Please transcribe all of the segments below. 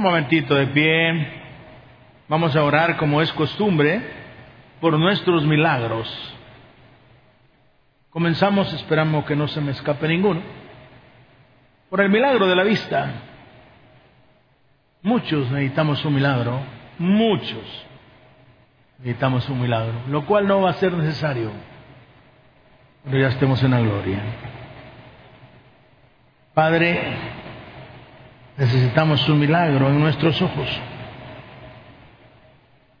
Un momentito de pie. Vamos a orar como es costumbre por nuestros milagros. Comenzamos, esperamos que no se me escape ninguno. Por el milagro de la vista. Muchos necesitamos un milagro, muchos necesitamos un milagro, lo cual no va a ser necesario cuando ya estemos en la gloria. Padre, necesitamos un milagro en nuestros ojos.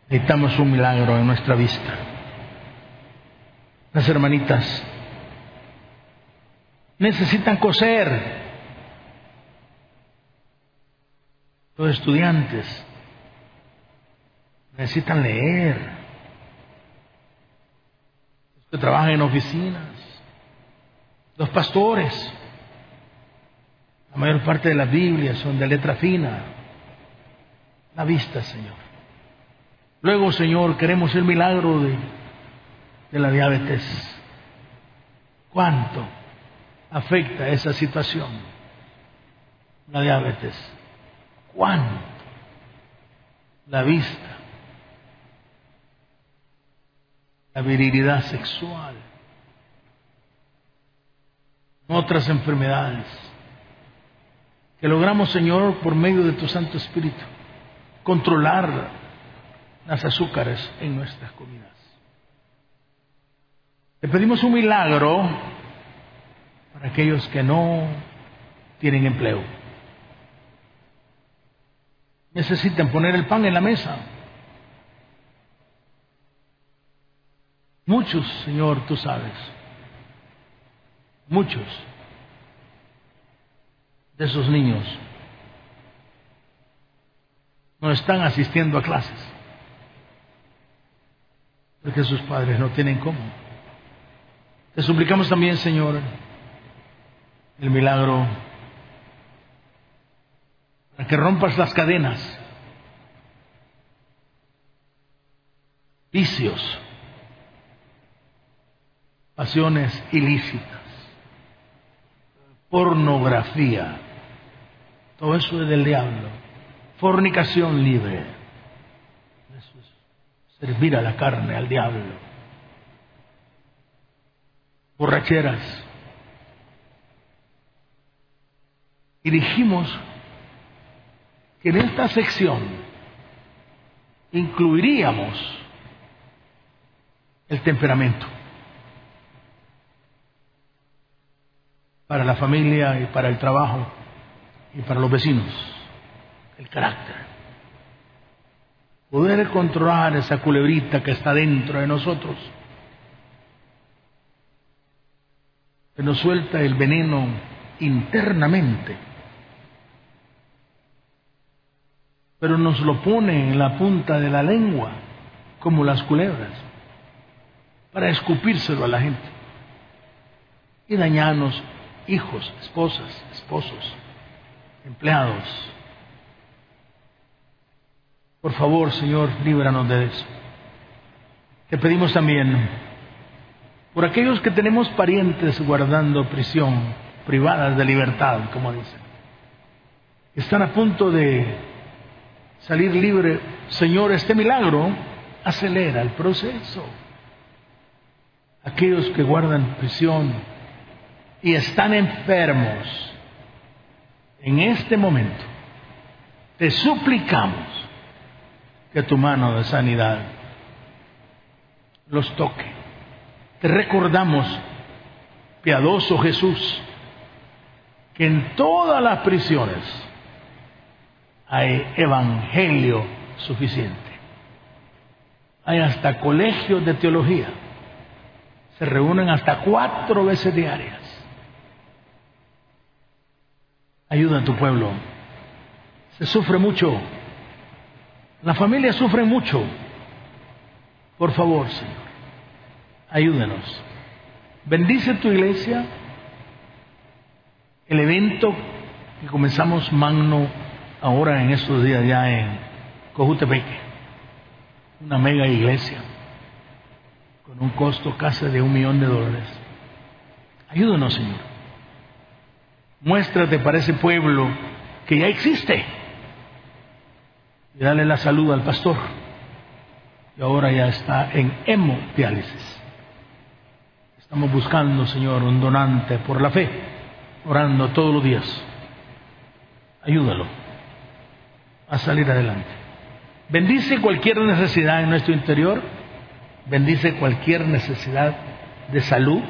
Necesitamos un milagro en nuestra vista. Las hermanitas necesitan coser. Los estudiantes necesitan leer. Los que trabajan en oficinas. Los pastores. La mayor parte de las Biblias son de letra fina. La vista, Señor. Luego, Señor, queremos el milagro de, de la diabetes. ¿Cuánto afecta esa situación? La diabetes. ¿Cuánto? La vista. La virilidad sexual. Otras enfermedades que logramos, Señor, por medio de tu Santo Espíritu, controlar las azúcares en nuestras comidas. Le pedimos un milagro para aquellos que no tienen empleo. Necesitan poner el pan en la mesa. Muchos, Señor, tú sabes. Muchos de esos niños. No están asistiendo a clases. Porque sus padres no tienen cómo. Te suplicamos también, Señor, el milagro para que rompas las cadenas, vicios, pasiones ilícitas, pornografía, todo eso es del diablo, fornicación libre, eso es servir a la carne, al diablo, borracheras. Y dijimos que en esta sección incluiríamos el temperamento para la familia y para el trabajo y para los vecinos, el carácter. Poder controlar esa culebrita que está dentro de nosotros, que nos suelta el veneno internamente pero nos lo pone en la punta de la lengua, como las culebras, para escupírselo a la gente y dañarnos hijos, esposas, esposos, empleados. Por favor, Señor, líbranos de eso. Te pedimos también por aquellos que tenemos parientes guardando prisión, privadas de libertad, como dicen, están a punto de salir libre, Señor, este milagro acelera el proceso. Aquellos que guardan prisión y están enfermos, en este momento, te suplicamos que tu mano de sanidad los toque. Te recordamos, piadoso Jesús, que en todas las prisiones hay evangelio suficiente. Hay hasta colegios de teología. Se reúnen hasta cuatro veces diarias. Ayuda a tu pueblo. Se sufre mucho. La familia sufre mucho. Por favor, Señor, ayúdenos. Bendice tu iglesia. El evento que comenzamos magno ahora en estos días ya en Cojutepeque, una mega iglesia con un costo casi de un millón de dólares. Ayúdanos, Señor. Muéstrate para ese pueblo que ya existe y darle la salud al pastor. Y ahora ya está en hemodiálisis. Estamos buscando, Señor, un donante por la fe, orando todos los días. Ayúdalo a salir adelante. Bendice cualquier necesidad en nuestro interior. Bendice cualquier necesidad de salud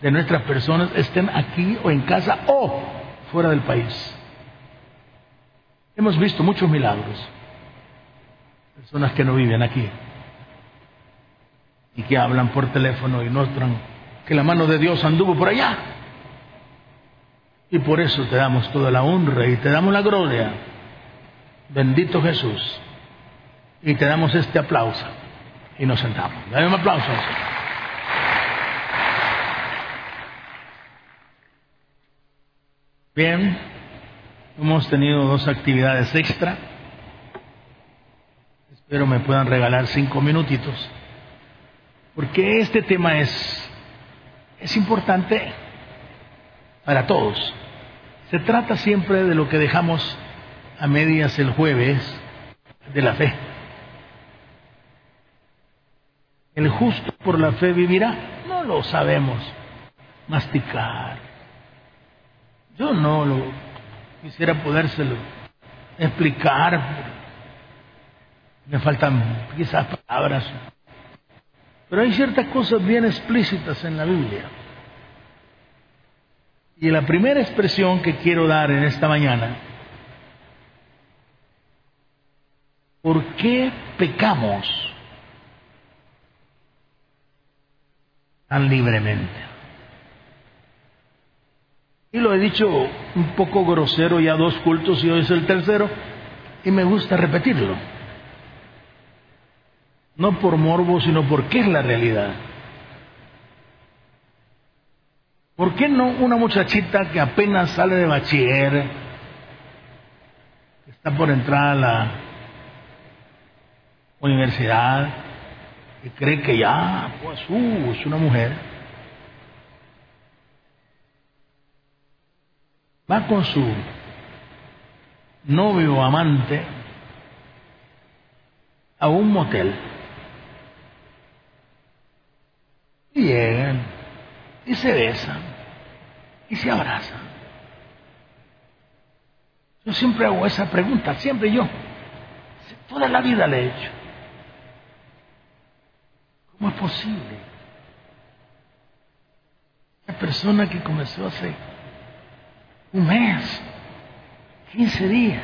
de nuestras personas, estén aquí o en casa o fuera del país. Hemos visto muchos milagros. Personas que no viven aquí y que hablan por teléfono y muestran que la mano de Dios anduvo por allá. Y por eso te damos toda la honra y te damos la gloria. Bendito Jesús. Y te damos este aplauso. Y nos sentamos. Dame un aplauso. Bien, hemos tenido dos actividades extra. Espero me puedan regalar cinco minutitos. Porque este tema es, es importante para todos. Se trata siempre de lo que dejamos a medias el jueves de la fe. ¿El justo por la fe vivirá? No lo sabemos masticar. Yo no lo quisiera podérselo explicar. Me faltan quizás palabras. Pero hay ciertas cosas bien explícitas en la Biblia. Y la primera expresión que quiero dar en esta mañana, ¿por qué pecamos tan libremente? Y lo he dicho un poco grosero ya dos cultos y hoy es el tercero y me gusta repetirlo. No por morbo, sino porque es la realidad. ¿Por qué no una muchachita que apenas sale de bachiller, está por entrar a la universidad y cree que ya, pues, uh, es una mujer? Va con su novio o amante a un motel y llegan y se besan y se abrazan. Yo siempre hago esa pregunta, siempre yo, toda la vida le he hecho. ¿Cómo es posible? La persona que comenzó hace un mes, 15 días.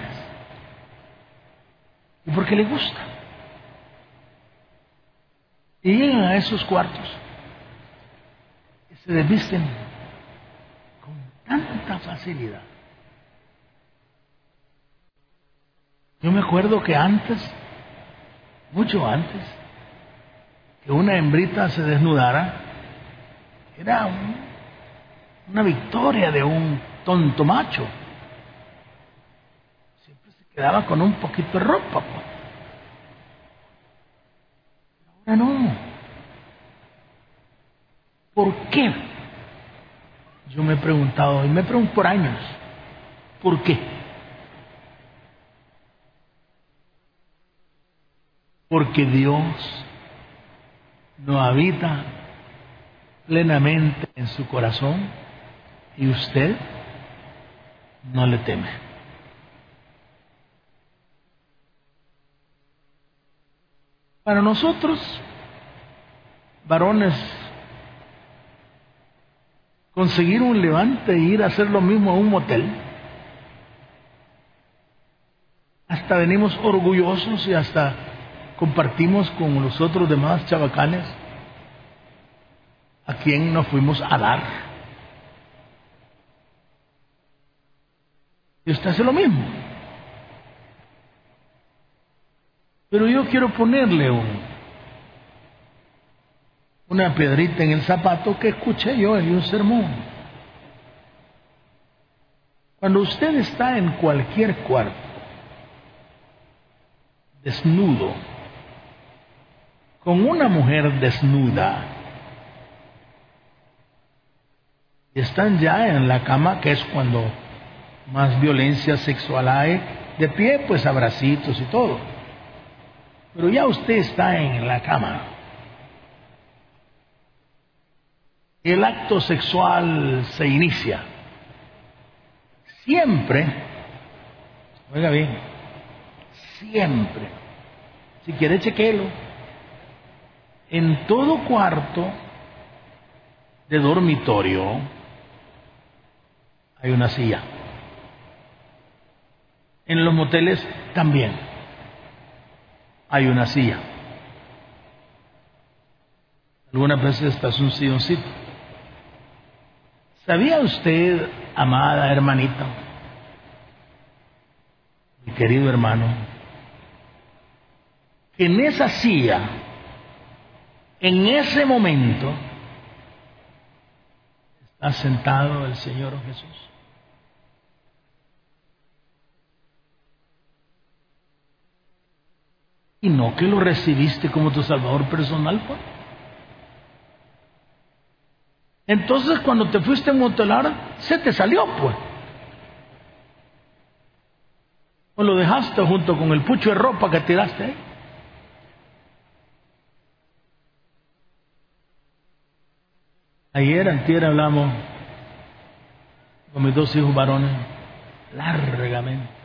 Y porque le gusta. Y llegan a esos cuartos y se desvisten con tanta facilidad. Yo me acuerdo que antes, mucho antes, que una hembrita se desnudara, era una victoria de un tonto macho. Siempre se quedaba con un poquito de ropa. Pues. Ahora no. ¿Por qué? Yo me he preguntado, y me pregunto por años, ¿por qué? Porque Dios no habita plenamente en su corazón y usted no le teme. Para nosotros, varones, conseguir un levante e ir a hacer lo mismo a un motel, hasta venimos orgullosos y hasta compartimos con los otros demás chabacanes a quien nos fuimos a dar. Y usted hace lo mismo. Pero yo quiero ponerle una piedrita en el zapato que escuché yo en un sermón. Cuando usted está en cualquier cuarto, desnudo, con una mujer desnuda, y están ya en la cama, que es cuando más violencia sexual hay, De pie, pues abracitos y todo. Pero ya usted está en la cama. El acto sexual se inicia. Siempre, oiga bien, siempre, si quiere chequelo, en todo cuarto de dormitorio hay una silla. En los moteles también hay una silla. Algunas veces está un silloncito. ¿Sabía usted, amada hermanita, mi querido hermano, que en esa silla, en ese momento, está sentado el Señor Jesús? Y no que lo recibiste como tu salvador personal, pues. Entonces cuando te fuiste a motelar, se te salió, pues. O lo dejaste junto con el pucho de ropa que tiraste ahí. Ayer, antier hablamos con mis dos hijos varones largamente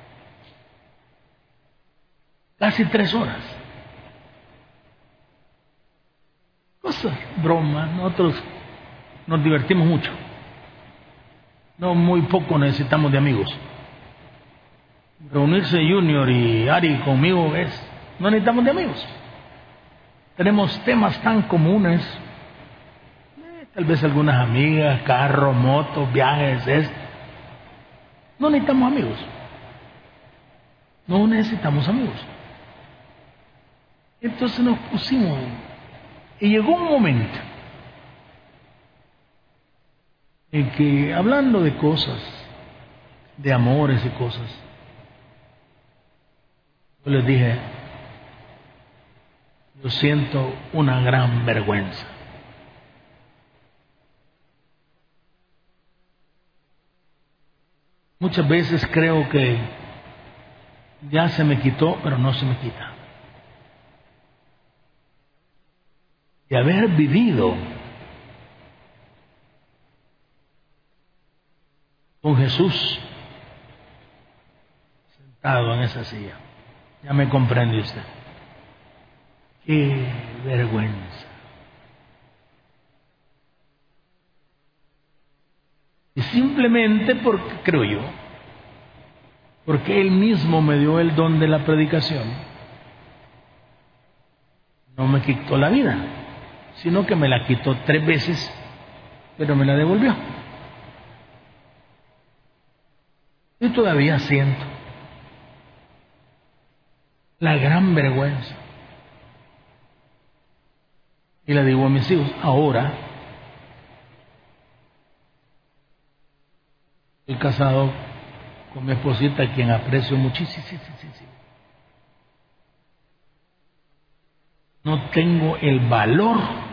casi tres horas. Cosas, bromas, nosotros nos divertimos mucho. No muy poco necesitamos de amigos. Reunirse Junior y Ari conmigo es, no necesitamos de amigos. Tenemos temas tan comunes, eh, tal vez algunas amigas, carro, moto, viajes, es. No necesitamos amigos. No necesitamos amigos. Entonces nos pusimos y llegó un momento en que hablando de cosas, de amores y cosas, yo les dije, yo siento una gran vergüenza. Muchas veces creo que ya se me quitó, pero no se me quita. De haber vivido con Jesús sentado en esa silla. Ya me comprende usted. Qué vergüenza. Y simplemente porque, creo yo, porque Él mismo me dio el don de la predicación, no me quitó la vida sino que me la quitó tres veces, pero me la devolvió. Y todavía siento la gran vergüenza. Y le digo a mis hijos, ahora estoy casado con mi esposita, quien aprecio muchísimo. No tengo el valor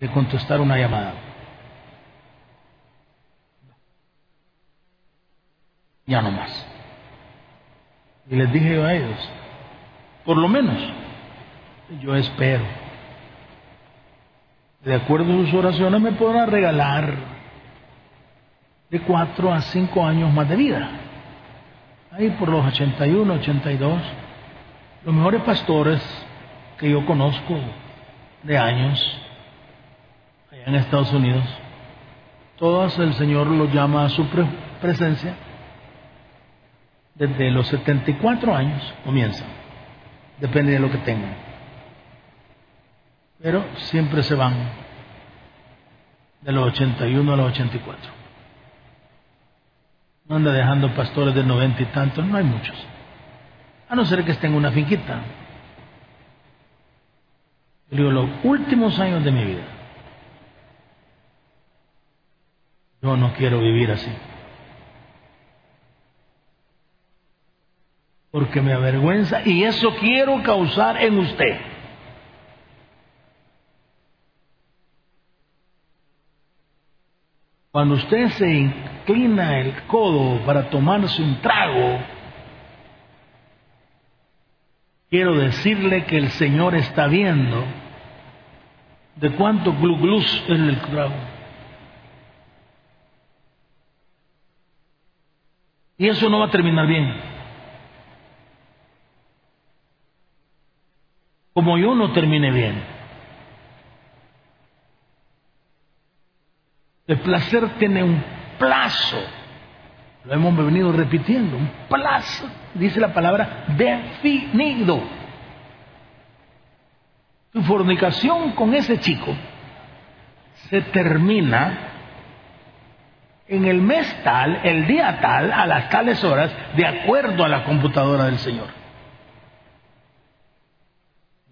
de contestar una llamada. Ya no más. Y les dije yo a ellos, por lo menos, yo espero. De acuerdo a sus oraciones me podrán regalar de cuatro a cinco años más de vida. Ahí por los 81, 82, los mejores pastores que yo conozco de años en Estados Unidos, todos el Señor los llama a su presencia. Desde los 74 años comienza, depende de lo que tengan. Pero siempre se van de los 81 a los 84. No anda dejando pastores de 90 y tantos, no hay muchos. A no ser que estén en una finquita. Yo digo, los últimos años de mi vida Yo no quiero vivir así. Porque me avergüenza y eso quiero causar en usted. Cuando usted se inclina el codo para tomarse un trago, quiero decirle que el Señor está viendo de cuánto gluglus es el trago. Y eso no va a terminar bien. Como yo no termine bien. El placer tiene un plazo. Lo hemos venido repitiendo. Un plazo, dice la palabra, definido. Tu fornicación con ese chico se termina en el mes tal, el día tal, a las tales horas, de acuerdo a la computadora del Señor.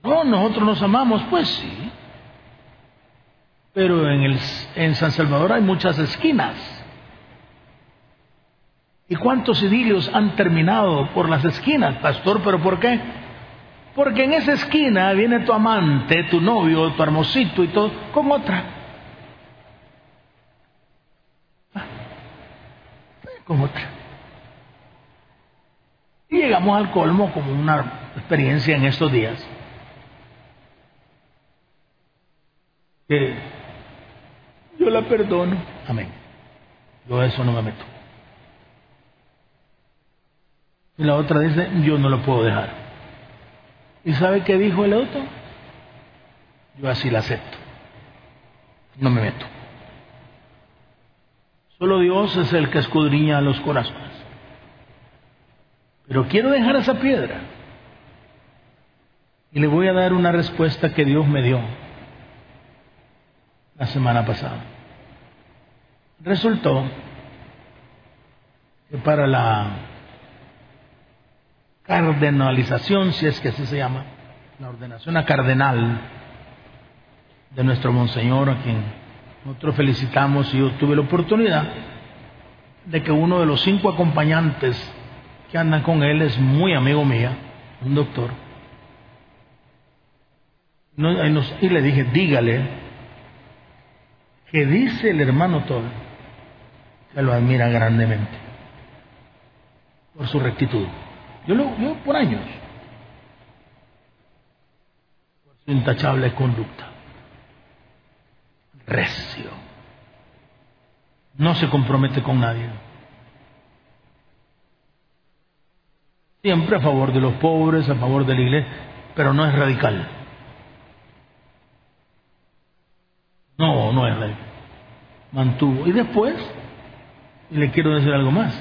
No, nosotros nos amamos, pues sí. Pero en, el, en San Salvador hay muchas esquinas. ¿Y cuántos idilios han terminado por las esquinas, pastor? ¿Pero por qué? Porque en esa esquina viene tu amante, tu novio, tu hermosito y todo, con otra. Con otra. Y llegamos al colmo como una experiencia en estos días. Que yo la perdono. Amén. Yo a eso no me meto. Y la otra dice, yo no lo puedo dejar. ¿Y sabe qué dijo el otro? Yo así la acepto. No me meto. Solo Dios es el que escudriña los corazones. Pero quiero dejar esa piedra. Y le voy a dar una respuesta que Dios me dio la semana pasada. Resultó que para la cardenalización, si es que así se llama, la ordenación a cardenal de nuestro Monseñor, a quien nosotros felicitamos y yo tuve la oportunidad de que uno de los cinco acompañantes que andan con él es muy amigo mío, un doctor. y le dije, dígale que dice el hermano Tol que lo admira grandemente por su rectitud. Yo lo veo por años, por su intachable conducta recio. No se compromete con nadie. Siempre a favor de los pobres, a favor de la iglesia, pero no es radical. No, no es radical. Mantuvo. Y después, le quiero decir algo más.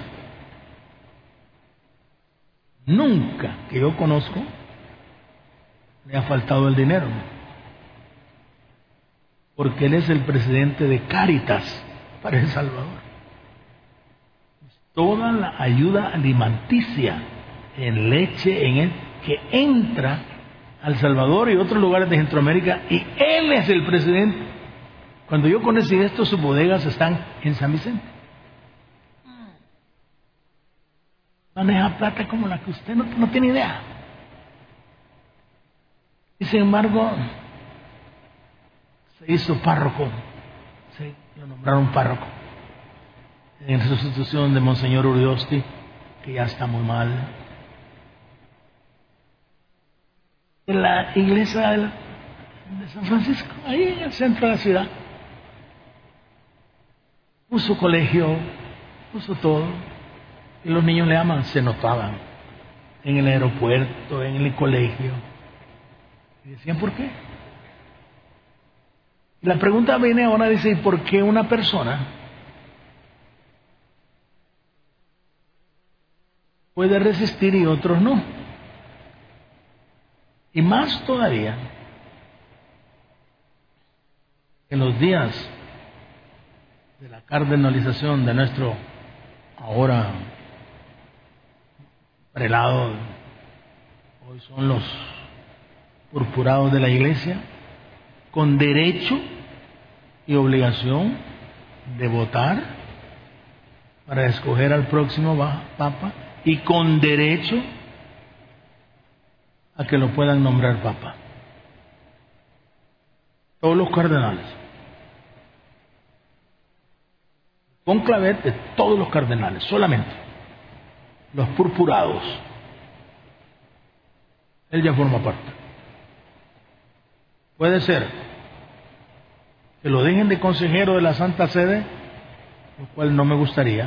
Nunca que yo conozco le ha faltado el dinero porque Él es el presidente de Cáritas para El Salvador. Toda la ayuda alimenticia en leche, en él, que entra al Salvador y otros lugares de Centroamérica, y Él es el presidente. Cuando yo conocí esto, sus bodegas están en San Vicente. Maneja plata como la que usted no, no tiene idea. Y sin embargo, se hizo párroco, ¿sí? lo nombraron párroco, en sustitución de Monseñor Uriosti, que ya está muy mal. En la iglesia de San Francisco, ahí en el centro de la ciudad, puso colegio, puso todo, y los niños le aman, se notaban en el aeropuerto, en el colegio. Y decían, ¿por qué? La pregunta viene ahora, dice, ¿por qué una persona puede resistir y otros no? Y más todavía, en los días de la cardenalización de nuestro ahora prelado, hoy son los purpurados de la iglesia, con derecho y obligación de votar para escoger al próximo papa y con derecho a que lo puedan nombrar papa. Todos los cardenales. conclave de todos los cardenales, solamente los purpurados. Él ya forma parte. Puede ser que lo dejen de consejero de la Santa Sede, lo cual no me gustaría.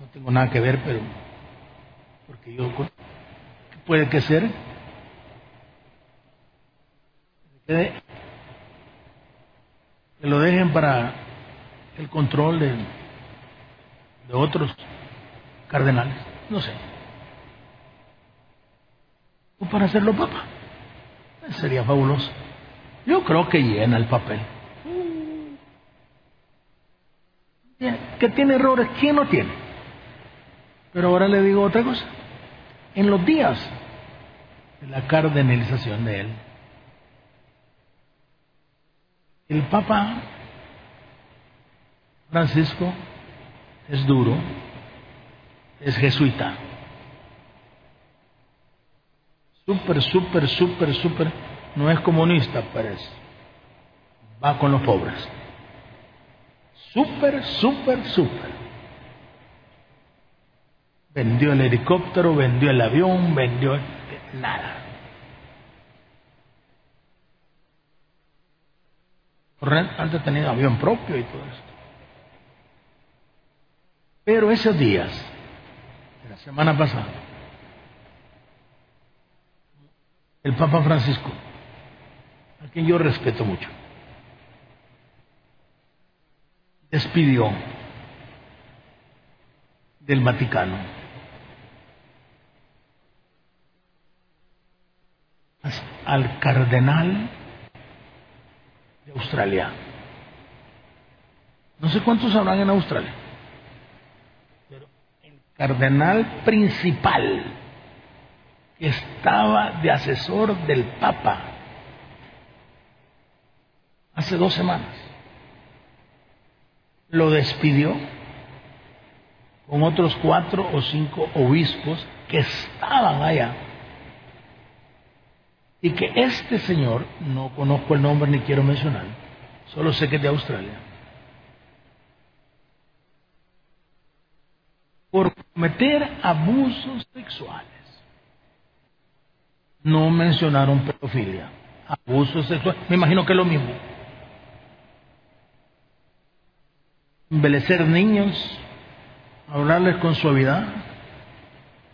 No tengo nada que ver, pero porque yo puede que ser que lo dejen para el control de, de otros cardenales, no sé. O para hacerlo papa. Sería fabuloso. Yo creo que llena el papel. Que tiene errores, ¿quién no tiene? Pero ahora le digo otra cosa. En los días de la cardenalización de él, el Papa Francisco es duro, es jesuita. Súper, súper, súper, súper. No es comunista, pero va con los pobres. Súper, súper, súper. Vendió el helicóptero, vendió el avión, vendió nada. antes tenía avión propio y todo esto. Pero esos días, de la semana pasada, el Papa Francisco, a quien yo respeto mucho, despidió del Vaticano al cardenal de Australia. No sé cuántos habrán en Australia, pero el cardenal principal que estaba de asesor del Papa hace dos semanas lo despidió con otros cuatro o cinco obispos que estaban allá y que este señor, no conozco el nombre ni quiero mencionar, solo sé que es de Australia, por cometer abusos sexuales. No mencionaron pedofilia, abusos sexuales, me imagino que es lo mismo. Embelecer niños, hablarles con suavidad,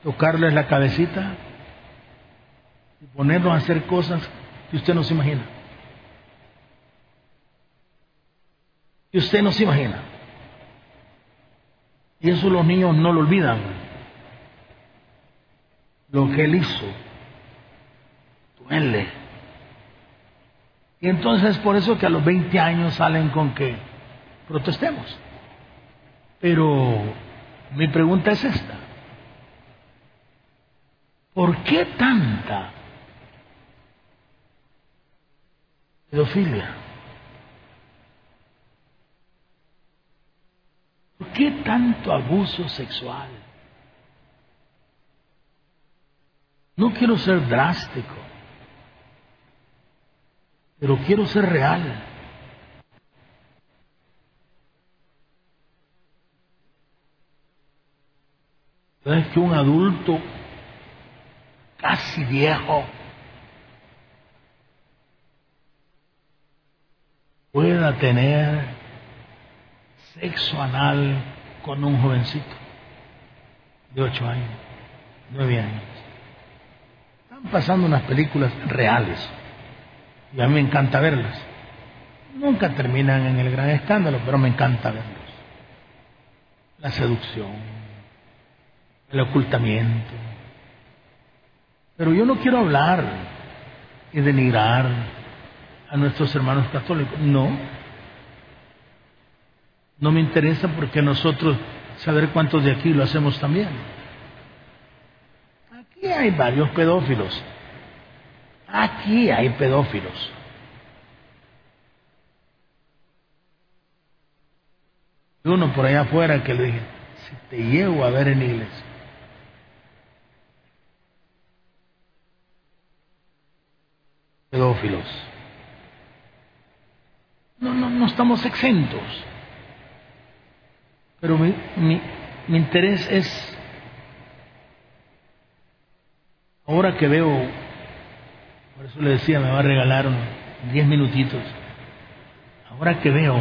tocarles la cabecita, y ponernos a hacer cosas que usted no se imagina. Que usted no se imagina. Y eso los niños no lo olvidan. Lo que él hizo duele. Y entonces por eso que a los 20 años salen con que protestemos. Pero mi pregunta es esta. ¿Por qué tanta pedofilia. ¿Por qué tanto abuso sexual? No quiero ser drástico, pero quiero ser real. Es que un adulto casi viejo pueda tener sexo anal con un jovencito de ocho años, nueve años. Están pasando unas películas reales y a mí me encanta verlas. Nunca terminan en el gran escándalo, pero me encanta verlos. La seducción, el ocultamiento. Pero yo no quiero hablar y denigrar a nuestros hermanos católicos. No. No me interesa porque nosotros saber cuántos de aquí lo hacemos también. Aquí hay varios pedófilos. Aquí hay pedófilos. Y uno por allá afuera que le dije, si te llevo a ver en iglesia. Pedófilos. No, no, no estamos exentos. Pero mi, mi interés es, ahora que veo, por eso le decía, me va a regalar diez minutitos, ahora que veo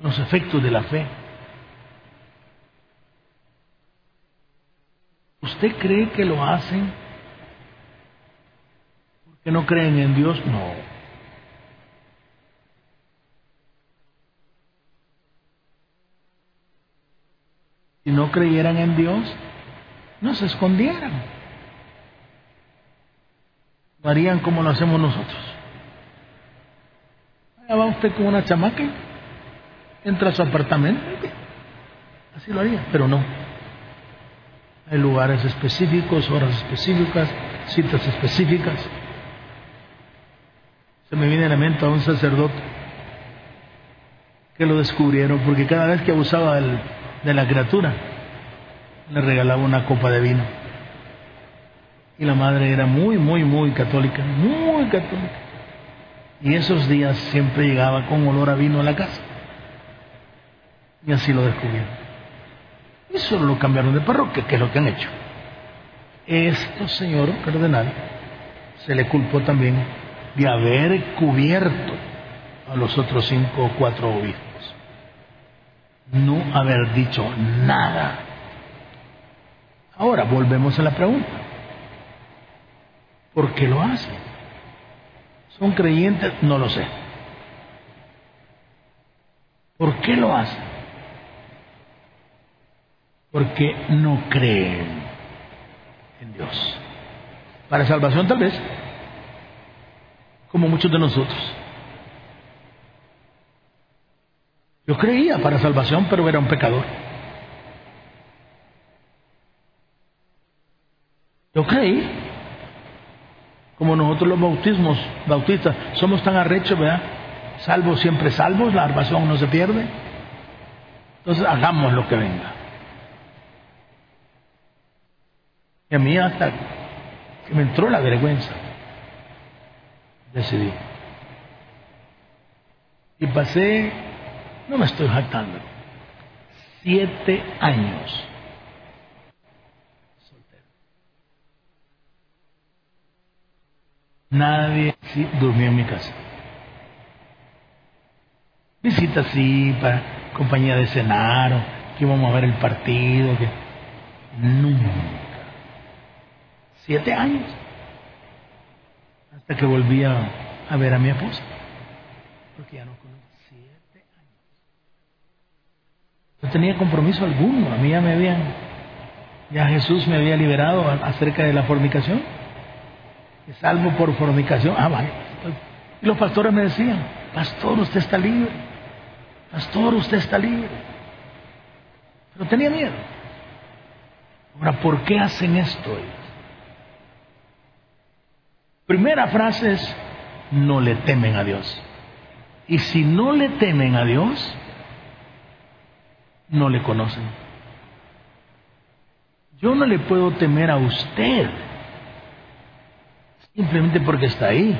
los efectos de la fe, ¿usted cree que lo hacen porque no creen en Dios? No. si no creyeran en Dios, no se escondieran. Lo harían como lo hacemos nosotros. Allá va usted con una chamaca, entra a su apartamento, así lo haría, pero no. Hay lugares específicos, horas específicas, citas específicas. Se me viene a la mente a un sacerdote que lo descubrieron porque cada vez que abusaba de la criatura, le regalaba una copa de vino. Y la madre era muy, muy, muy católica, muy católica. Y esos días siempre llegaba con olor a vino a la casa. Y así lo descubrieron. Y solo lo cambiaron de parroquia, que es lo que han hecho. Esto, señor cardenal, se le culpó también de haber cubierto a los otros cinco o cuatro obispos no haber dicho nada. Ahora volvemos a la pregunta. ¿Por qué lo hacen? ¿Son creyentes? No lo sé. ¿Por qué lo hacen? Porque no creen en Dios. Para salvación tal vez, como muchos de nosotros. Yo creía para salvación, pero era un pecador. Yo creí, como nosotros los bautismos, bautistas, somos tan arrechos, ¿verdad? Salvos siempre salvos, la salvación no se pierde. Entonces hagamos lo que venga. Y a mí hasta que me entró la vergüenza, decidí. Y pasé no me estoy jactando. Siete años. Nadie durmió en mi casa. Visitas sí, para compañía de cenar, o que íbamos a ver el partido, que nunca. Siete años. Hasta que volví a, ver a mi esposa. Porque ya no No tenía compromiso alguno. A mí ya me habían, ya Jesús me había liberado acerca de la fornicación. Salvo por fornicación. Ah, vaya. Y los pastores me decían, pastor, usted está libre. Pastor, usted está libre. Pero tenía miedo. Ahora, ¿por qué hacen esto Primera frase es, no le temen a Dios. Y si no le temen a Dios, no le conocen. Yo no le puedo temer a usted, simplemente porque está ahí.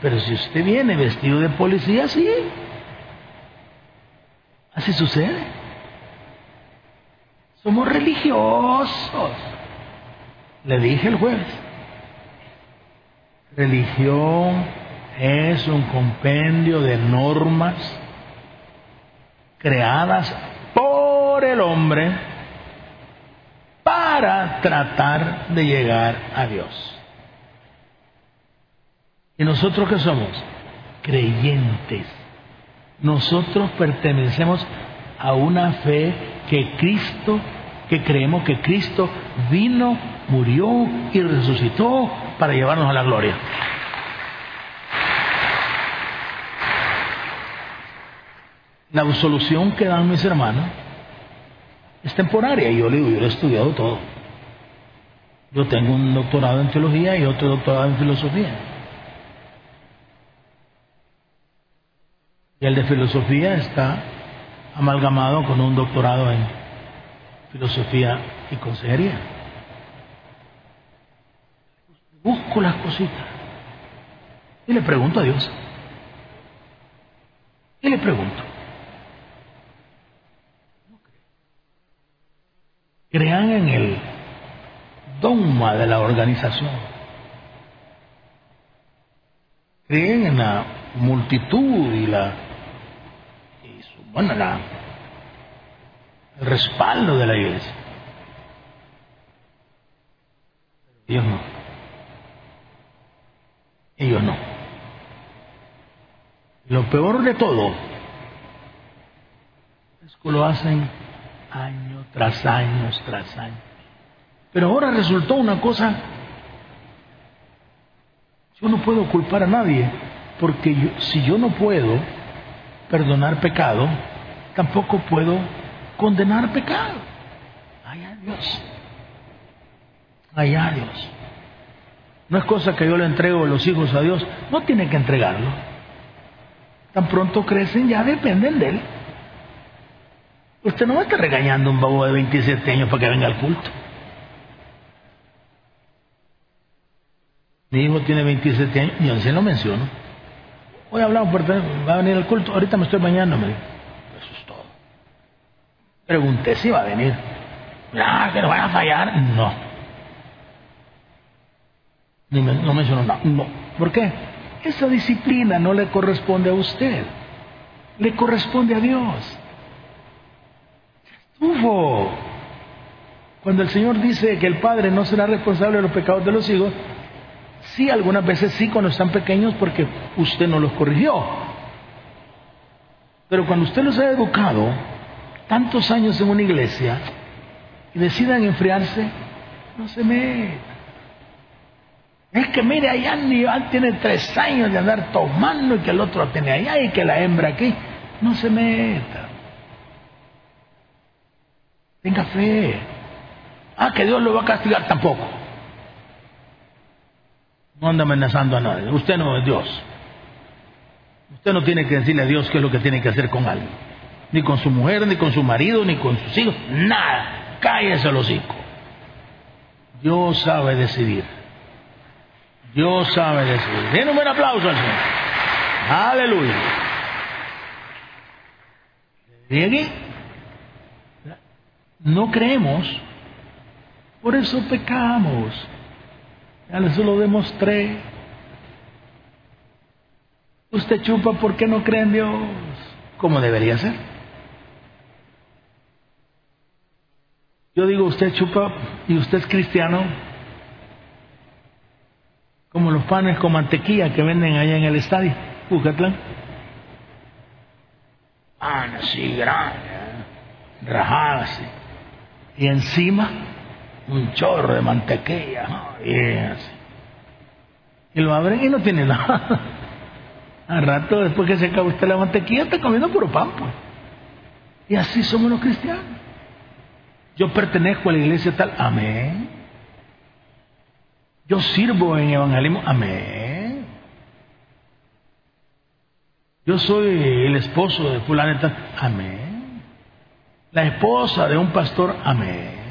Pero si usted viene vestido de policía, sí. Así sucede. Somos religiosos. Le dije el jueves. Religión es un compendio de normas creadas el hombre para tratar de llegar a Dios. ¿Y nosotros qué somos? Creyentes. Nosotros pertenecemos a una fe que Cristo, que creemos que Cristo vino, murió y resucitó para llevarnos a la gloria. La solución que dan mis hermanos es temporaria. Y yo le digo, yo he estudiado todo. Yo tengo un doctorado en teología y otro doctorado en filosofía. Y el de filosofía está amalgamado con un doctorado en filosofía y consejería. Busco las cositas. Y le pregunto a Dios. Y le pregunto. creían en el dogma de la organización. Creían en la multitud y la, bueno, la, el respaldo de la iglesia. Ellos no. Ellos no. Lo peor de todo es que lo hacen año tras año tras año. Pero ahora resultó una cosa, yo no puedo culpar a nadie, porque si yo no puedo perdonar pecado, tampoco puedo condenar pecado. Ay, a Dios. Ay, a Dios. No es cosa que yo le entrego los hijos a Dios, no tiene que entregarlo. Tan pronto crecen, ya dependen de Él. Usted no va a estar regañando a un babo de 27 años para que venga al culto. Mi hijo tiene 27 años, y se lo menciono. Hoy hablamos por va a venir al culto, ahorita me estoy bañando, me Eso es todo. Pregunté si va a venir. Ah, que no vaya a fallar. No. no mencionó nada. No. ¿Por qué? Esa disciplina no le corresponde a usted. Le corresponde a Dios. Ufo. Cuando el Señor dice que el Padre no será responsable de los pecados de los hijos, sí, algunas veces sí cuando están pequeños porque usted no los corrigió. Pero cuando usted los ha educado tantos años en una iglesia y decidan enfriarse, no se meta. Es que mire, allá Nival tiene tres años de andar tomando y que el otro tiene allá y que la hembra aquí. No se meta. Tenga fe. Ah, que Dios lo va a castigar tampoco. No anda amenazando a nadie. Usted no es Dios. Usted no tiene que decirle a Dios qué es lo que tiene que hacer con alguien. Ni con su mujer, ni con su marido, ni con sus hijos. Nada. Cállese los hijos. Dios sabe decidir. Dios sabe decidir. Den un buen aplauso al Señor. Aleluya. ¿Y aquí? No creemos, por eso pecamos. Ya les lo demostré. Usted chupa porque no cree en Dios, como debería ser. Yo digo, usted chupa y usted es cristiano, como los panes con mantequilla que venden allá en el estadio, Bucatlán. Pan así grande, ¿eh? rajadas y encima un chorro de mantequilla. Y, lo abren y no tiene nada. Al rato, después que se acaba usted la mantequilla, está comiendo puro pan. Pues. Y así somos los cristianos. Yo pertenezco a la iglesia tal. Amén. Yo sirvo en evangelismo. Amén. Yo soy el esposo de fulano. Amén la esposa de un pastor, amén.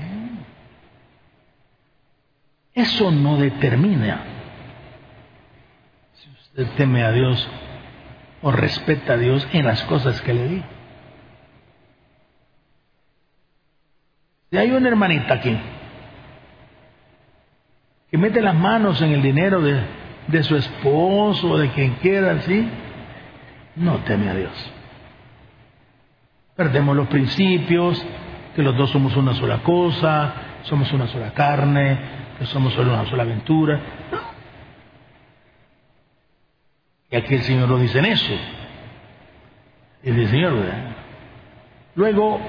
Eso no determina si usted teme a Dios o respeta a Dios en las cosas que le di. Si hay una hermanita aquí que mete las manos en el dinero de, de su esposo o de quien quiera, así, no teme a Dios. Perdemos los principios, que los dos somos una sola cosa, somos una sola carne, que somos solo una sola aventura. Y aquí el Señor lo dice en eso. Y dice, Señor, Luego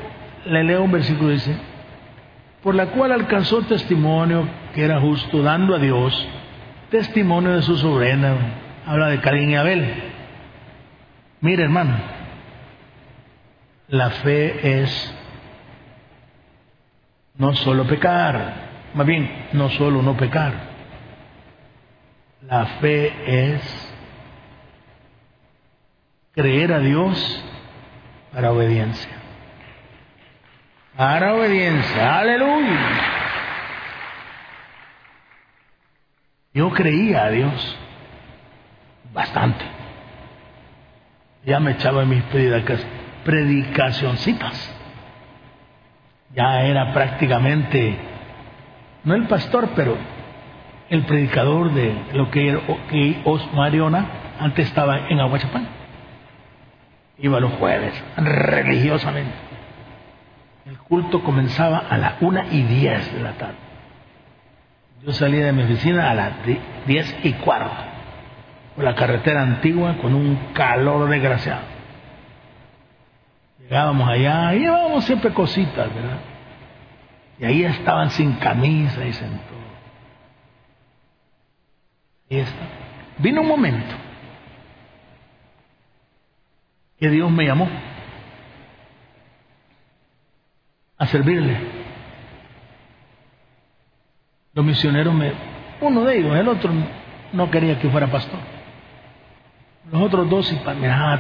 le leo un versículo dice, por la cual alcanzó testimonio que era justo, dando a Dios testimonio de su sobrina. Habla de Caín y Abel. Mire, hermano, la fe es no solo pecar, más bien, no solo no pecar. La fe es creer a Dios para obediencia. Para obediencia, aleluya. Yo creía a Dios bastante. Ya me echaba en mis predicacioncitas. ya era prácticamente, no el pastor, pero el predicador de lo que, que Os Mariona antes estaba en Aguachapán. Iba los jueves, religiosamente. El culto comenzaba a las una y diez de la tarde. Yo salía de mi oficina a las diez y cuarto, por la carretera antigua con un calor desgraciado. Llegábamos allá y llevábamos siempre cositas, ¿verdad? Y ahí estaban sin camisa y todo. Y está. Vino un momento que Dios me llamó a servirle. Los misioneros me, uno de ellos, el otro no quería que fuera pastor. Los otros dos, y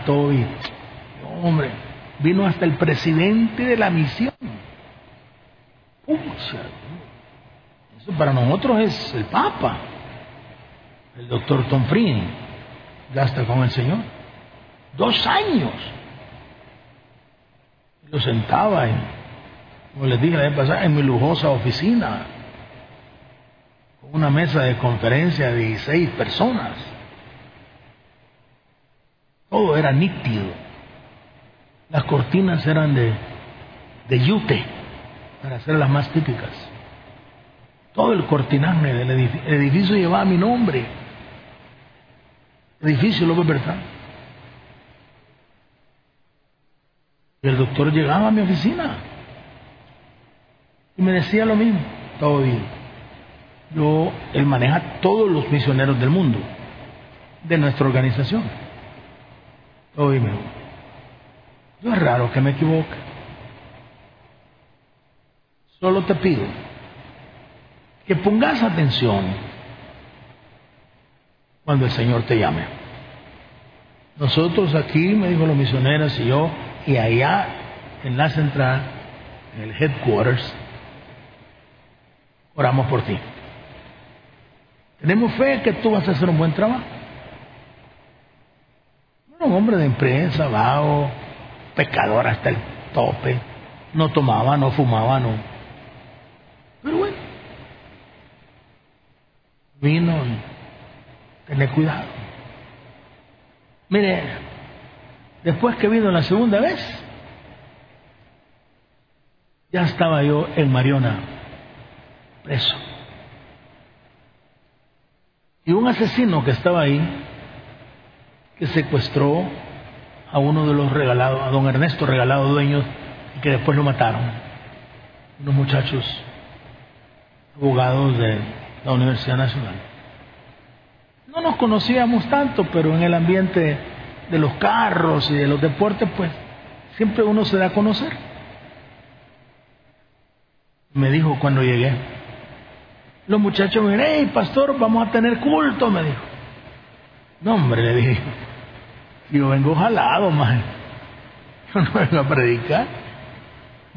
todo y, hombre, vino hasta el presidente de la misión. Pucha, eso para nosotros es el Papa, el doctor Tom ya está con el Señor. Dos años. Lo sentaba en, como les dije la vez pasada, en mi lujosa oficina, con una mesa de conferencia de 16 personas. Todo era nítido. Las cortinas eran de, de yute, para ser las más típicas. Todo el cortinaje del edificio, el edificio llevaba mi nombre. Edificio López Bertrán. Y el doctor llegaba a mi oficina y me decía lo mismo, todo bien. Yo, él maneja todos los misioneros del mundo, de nuestra organización. Todo bien. Yo es raro que me equivoque. Solo te pido que pongas atención cuando el Señor te llame. Nosotros aquí, me dijo los misioneros y yo, y allá en la central, en el headquarters, oramos por ti. Tenemos fe que tú vas a hacer un buen trabajo. un hombre de empresa, vago, pecador hasta el tope, no tomaba, no fumaba, no. Pero bueno, vino tener cuidado. Mire, después que vino la segunda vez, ya estaba yo en Mariona preso. Y un asesino que estaba ahí, que secuestró a uno de los regalados, a don Ernesto Regalado Dueños, y que después lo mataron. Unos muchachos abogados de la Universidad Nacional. No nos conocíamos tanto, pero en el ambiente de los carros y de los deportes, pues siempre uno se da a conocer. Me dijo cuando llegué, los muchachos me dijeron, hey, pastor, vamos a tener culto, me dijo. No, hombre, le dije, yo vengo jalado, man. Yo no vengo a predicar.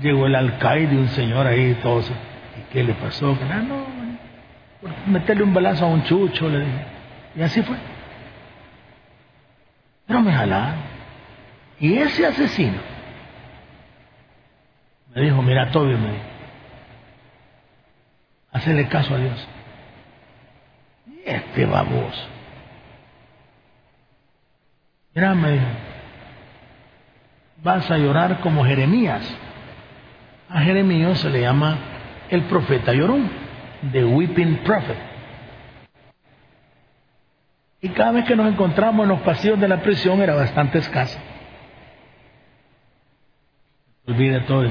Llegó el alcaide, un señor ahí, todo. ¿Y qué le pasó? Ah, no, meterle un balazo a un chucho, le dije. Y así fue. Pero me jalaron. Y ese asesino me dijo, mira, Tobio, me dijo, hacerle caso a Dios. Y este baboso. Mira, me dijo, vas a llorar como Jeremías. A Jeremías se le llama el profeta llorón, the weeping prophet. Y cada vez que nos encontramos en los pasillos de la prisión era bastante escaso. Olvide todo.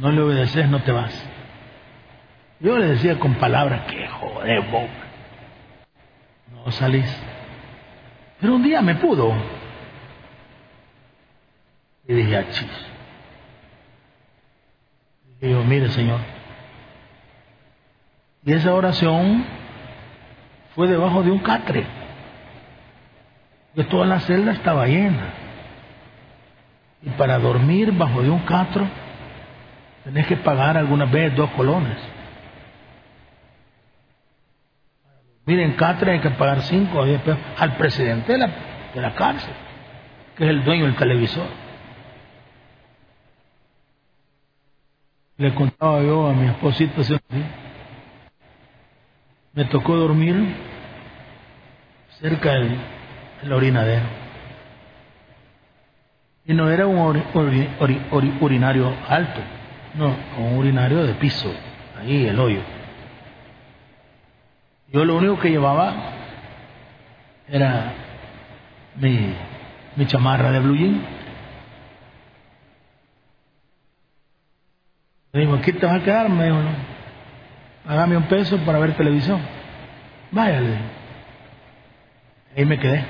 No le obedeces, no te vas. Yo le decía con palabras que joder, Bob. No salís. Pero un día me pudo. Y dije, achis. Y yo, mire, Señor. Y esa oración fue debajo de un catre. Que toda la celda estaba llena. Y para dormir bajo de un catro, tenés que pagar algunas veces dos colones. Miren, Catre hay que pagar 5 o 10 pesos al presidente de la, de la cárcel, que es el dueño del televisor. Le contaba yo a mi esposita, me tocó dormir cerca del, orinadero. Y no era un urinario alto, no, un urinario de piso, ahí el hoyo. Yo lo único que llevaba era mi, mi chamarra de blue jean Le digo, ¿aquí te vas a quedar? Me dijo, no. Hágame un peso para ver televisión. Váyale. Ahí me quedé.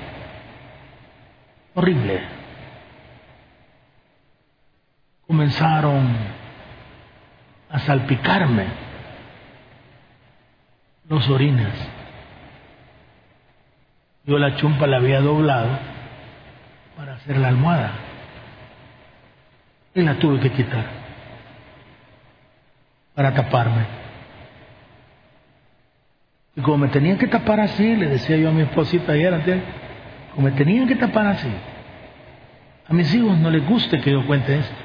Horrible. Comenzaron a salpicarme los orines. Yo la chumpa la había doblado para hacer la almohada y la tuve que quitar para taparme. Y como me tenían que tapar así, le decía yo a mi esposita ayer, como me tenían que tapar así, a mis hijos no les guste que yo cuente esto,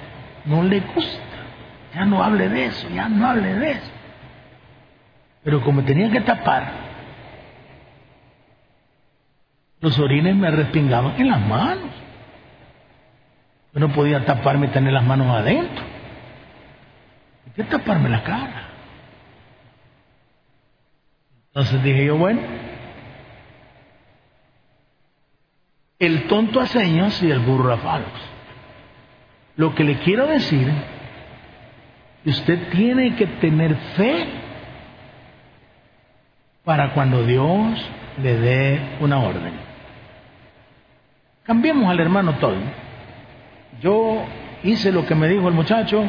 no les gusta, ya no hable de eso, ya no hable de eso. Pero como me tenían que tapar, los orines me respingaban en las manos. Yo no podía taparme y tener las manos adentro qué taparme la cara? Entonces dije yo, bueno, el tonto a señas y el burro a falos. Lo que le quiero decir, usted tiene que tener fe para cuando Dios le dé una orden. Cambiemos al hermano todo. Yo hice lo que me dijo el muchacho,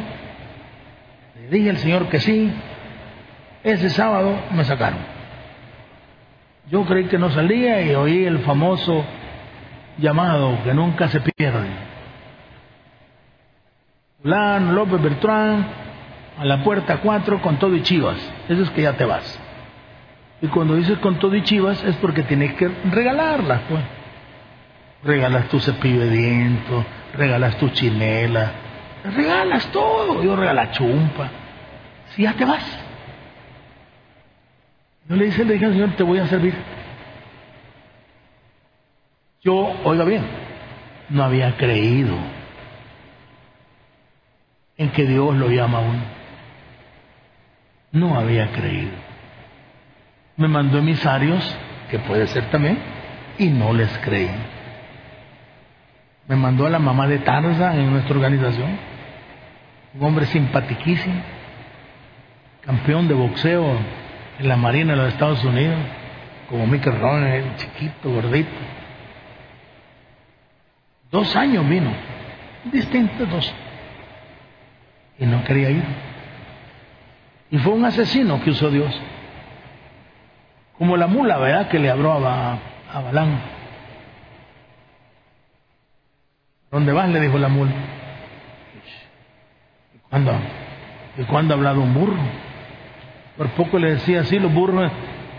dije al Señor que sí, ese sábado me sacaron. Yo creí que no salía y oí el famoso llamado que nunca se pierde. Fulano, López Bertrán, a la puerta 4 con todo y chivas. Eso es que ya te vas. Y cuando dices con todo y chivas es porque tienes que regalarlas, pues. Regalas tu cepillo de dientes, regalas tu chinela, regalas todo. Yo regalo chumpa si ya te vas. No le dice, le dije al Señor, te voy a servir. Yo, oiga bien, no había creído en que Dios lo llama a uno. No había creído. Me mandó emisarios, que puede ser también, y no les creí. Me mandó a la mamá de Tarza en nuestra organización, un hombre simpatiquísimo campeón de boxeo en la Marina de los Estados Unidos, como Mickey Rooney, chiquito, gordito. Dos años vino, distintos dos, y no quería ir. Y fue un asesino que usó Dios, como la mula, ¿verdad? Que le habló a, a Balán. ¿Dónde vas? Le dijo la mula. ¿Y cuándo? ¿Y cuándo ha hablado un burro? Por poco le decía así, los burros,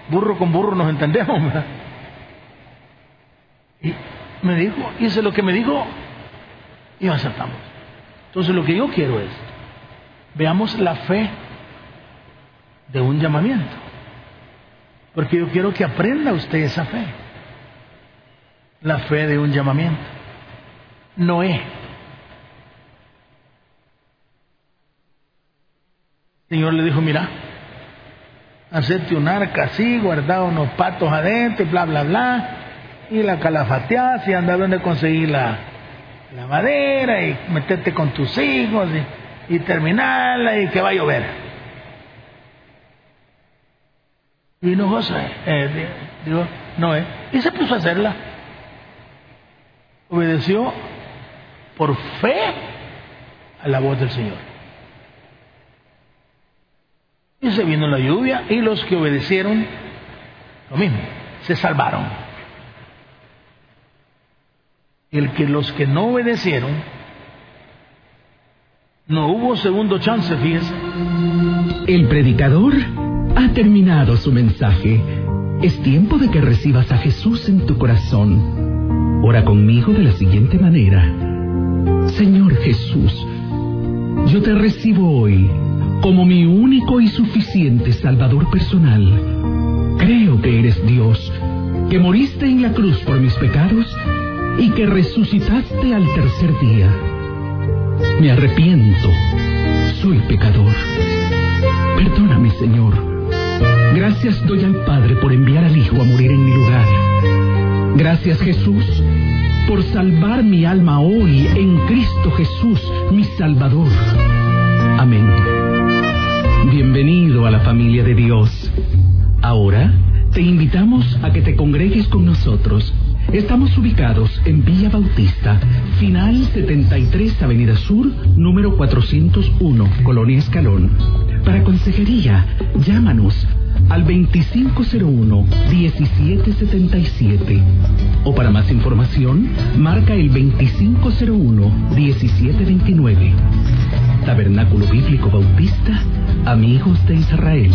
burro con burro nos entendemos. Y me dijo, hice lo que me dijo y aceptamos. Entonces lo que yo quiero es, veamos la fe de un llamamiento. Porque yo quiero que aprenda usted esa fe. La fe de un llamamiento. Noé. El Señor le dijo, mira, hacerte un arca así, guardar unos patos adentro bla, bla, bla, y la calafateas y andar donde conseguir la, madera y meterte con tus hijos y, terminarla y que va a llover. Y no José, eh, digo, no, eh, y se puso a hacerla. Obedeció por fe a la voz del Señor. Y se vino la lluvia y los que obedecieron, lo mismo, se salvaron. El que los que no obedecieron, no hubo segundo chance, fíjense. El predicador ha terminado su mensaje. Es tiempo de que recibas a Jesús en tu corazón. Ora conmigo de la siguiente manera. Señor Jesús, yo te recibo hoy como mi único y suficiente Salvador personal. Creo que eres Dios, que moriste en la cruz por mis pecados y que resucitaste al tercer día. Me arrepiento, soy pecador. Perdóname, Señor. Gracias doy al Padre por enviar al Hijo a morir en mi lugar. Gracias, Jesús, por salvar mi alma hoy en Cristo Jesús, mi Salvador. Amén. Bienvenido a la familia de Dios. Ahora te invitamos a que te congregues con nosotros. Estamos ubicados en Villa Bautista, final 73 Avenida Sur, número 401, Colonia Escalón. Para consejería, llámanos al 2501-1777. O para más información, marca el 2501-1729. Tabernáculo Bíblico Bautista, Amigos de Israel.